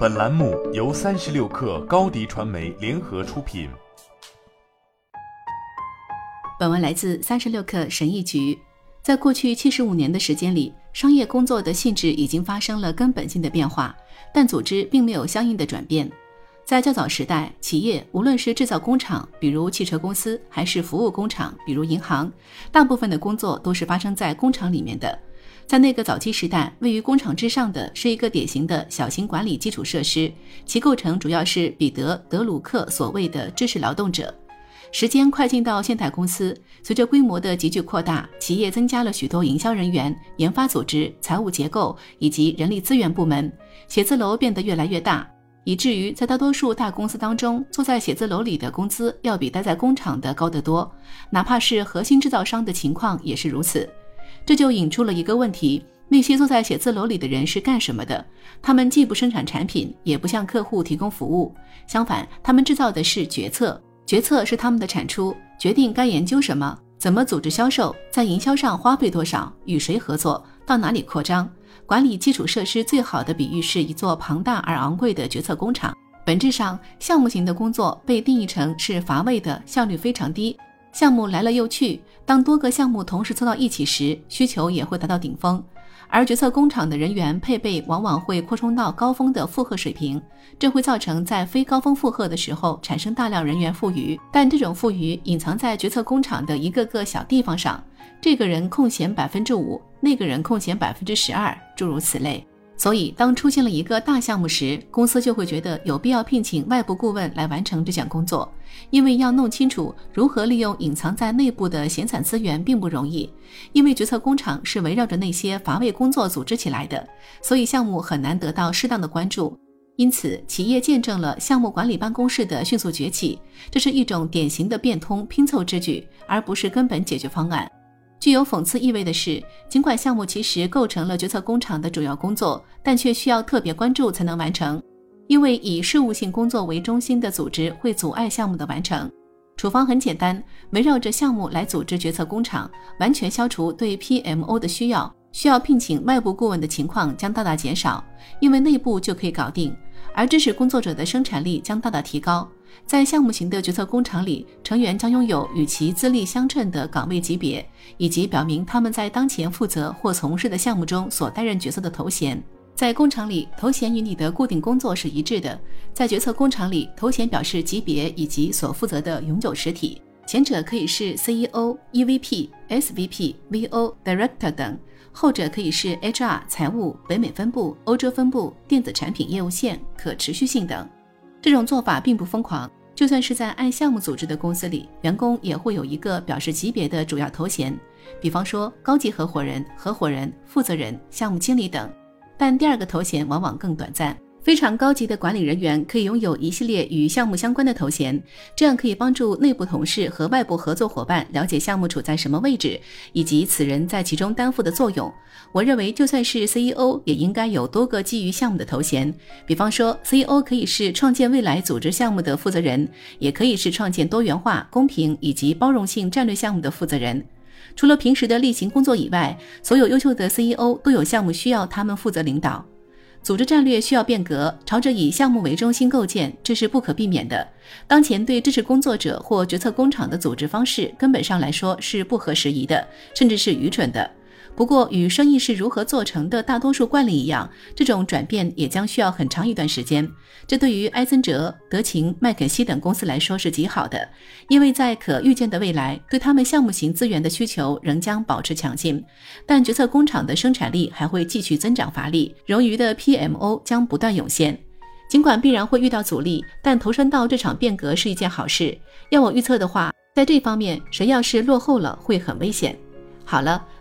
本栏目由三十六氪高低传媒联合出品。本文来自三十六氪神译局。在过去七十五年的时间里，商业工作的性质已经发生了根本性的变化，但组织并没有相应的转变。在较早时代，企业无论是制造工厂，比如汽车公司，还是服务工厂，比如银行，大部分的工作都是发生在工厂里面的。在那个早期时代，位于工厂之上的是一个典型的小型管理基础设施，其构成主要是彼得·德鲁克所谓的知识劳动者。时间快进到现代公司，随着规模的急剧扩大，企业增加了许多营销人员、研发组织、财务结构以及人力资源部门，写字楼变得越来越大，以至于在大多数大公司当中，坐在写字楼里的工资要比待在工厂的高得多，哪怕是核心制造商的情况也是如此。这就引出了一个问题：那些坐在写字楼里的人是干什么的？他们既不生产产品，也不向客户提供服务。相反，他们制造的是决策，决策是他们的产出，决定该研究什么，怎么组织销售，在营销上花费多少，与谁合作，到哪里扩张。管理基础设施最好的比喻是一座庞大而昂贵的决策工厂。本质上，项目型的工作被定义成是乏味的，效率非常低。项目来了又去，当多个项目同时凑到一起时，需求也会达到顶峰。而决策工厂的人员配备往往会扩充到高峰的负荷水平，这会造成在非高峰负荷的时候产生大量人员富余，但这种富余隐藏在决策工厂的一个个小地方上，这个人空闲百分之五，那个人空闲百分之十二，诸如此类。所以，当出现了一个大项目时，公司就会觉得有必要聘请外部顾问来完成这项工作，因为要弄清楚如何利用隐藏在内部的闲散资源并不容易。因为决策工厂是围绕着那些乏味工作组织起来的，所以项目很难得到适当的关注。因此，企业见证了项目管理办公室的迅速崛起，这是一种典型的变通拼凑之举，而不是根本解决方案。具有讽刺意味的是，尽管项目其实构成了决策工厂的主要工作，但却需要特别关注才能完成，因为以事务性工作为中心的组织会阻碍项目的完成。处方很简单，围绕着项目来组织决策工厂，完全消除对 PMO 的需要，需要聘请外部顾问的情况将大大减少，因为内部就可以搞定，而知识工作者的生产力将大大提高。在项目型的决策工厂里，成员将拥有与其资历相称的岗位级别，以及表明他们在当前负责或从事的项目中所担任角色的头衔。在工厂里，头衔与你的固定工作是一致的；在决策工厂里，头衔表示级别以及所负责的永久实体，前者可以是 CEO、EVP、SVP、VO、Director 等，后者可以是 HR、财务、北美分部、欧洲分部、电子产品业务线、可持续性等。这种做法并不疯狂，就算是在按项目组织的公司里，员工也会有一个表示级别的主要头衔，比方说高级合伙人、合伙人、负责人、项目经理等。但第二个头衔往往更短暂。非常高级的管理人员可以拥有一系列与项目相关的头衔，这样可以帮助内部同事和外部合作伙伴了解项目处在什么位置，以及此人在其中担负的作用。我认为，就算是 CEO 也应该有多个基于项目的头衔。比方说，CEO 可以是创建未来组织项目的负责人，也可以是创建多元化、公平以及包容性战略项目的负责人。除了平时的例行工作以外，所有优秀的 CEO 都有项目需要他们负责领导。组织战略需要变革，朝着以项目为中心构建，这是不可避免的。当前对支持工作者或决策工厂的组织方式，根本上来说是不合时宜的，甚至是愚蠢的。不过，与生意是如何做成的大多数惯例一样，这种转变也将需要很长一段时间。这对于埃森哲、德勤、麦肯锡等公司来说是极好的，因为在可预见的未来，对他们项目型资源的需求仍将保持强劲，但决策工厂的生产力还会继续增长乏力，冗余的 PMO 将不断涌现。尽管必然会遇到阻力，但投身到这场变革是一件好事。要我预测的话，在这方面，谁要是落后了，会很危险。好了，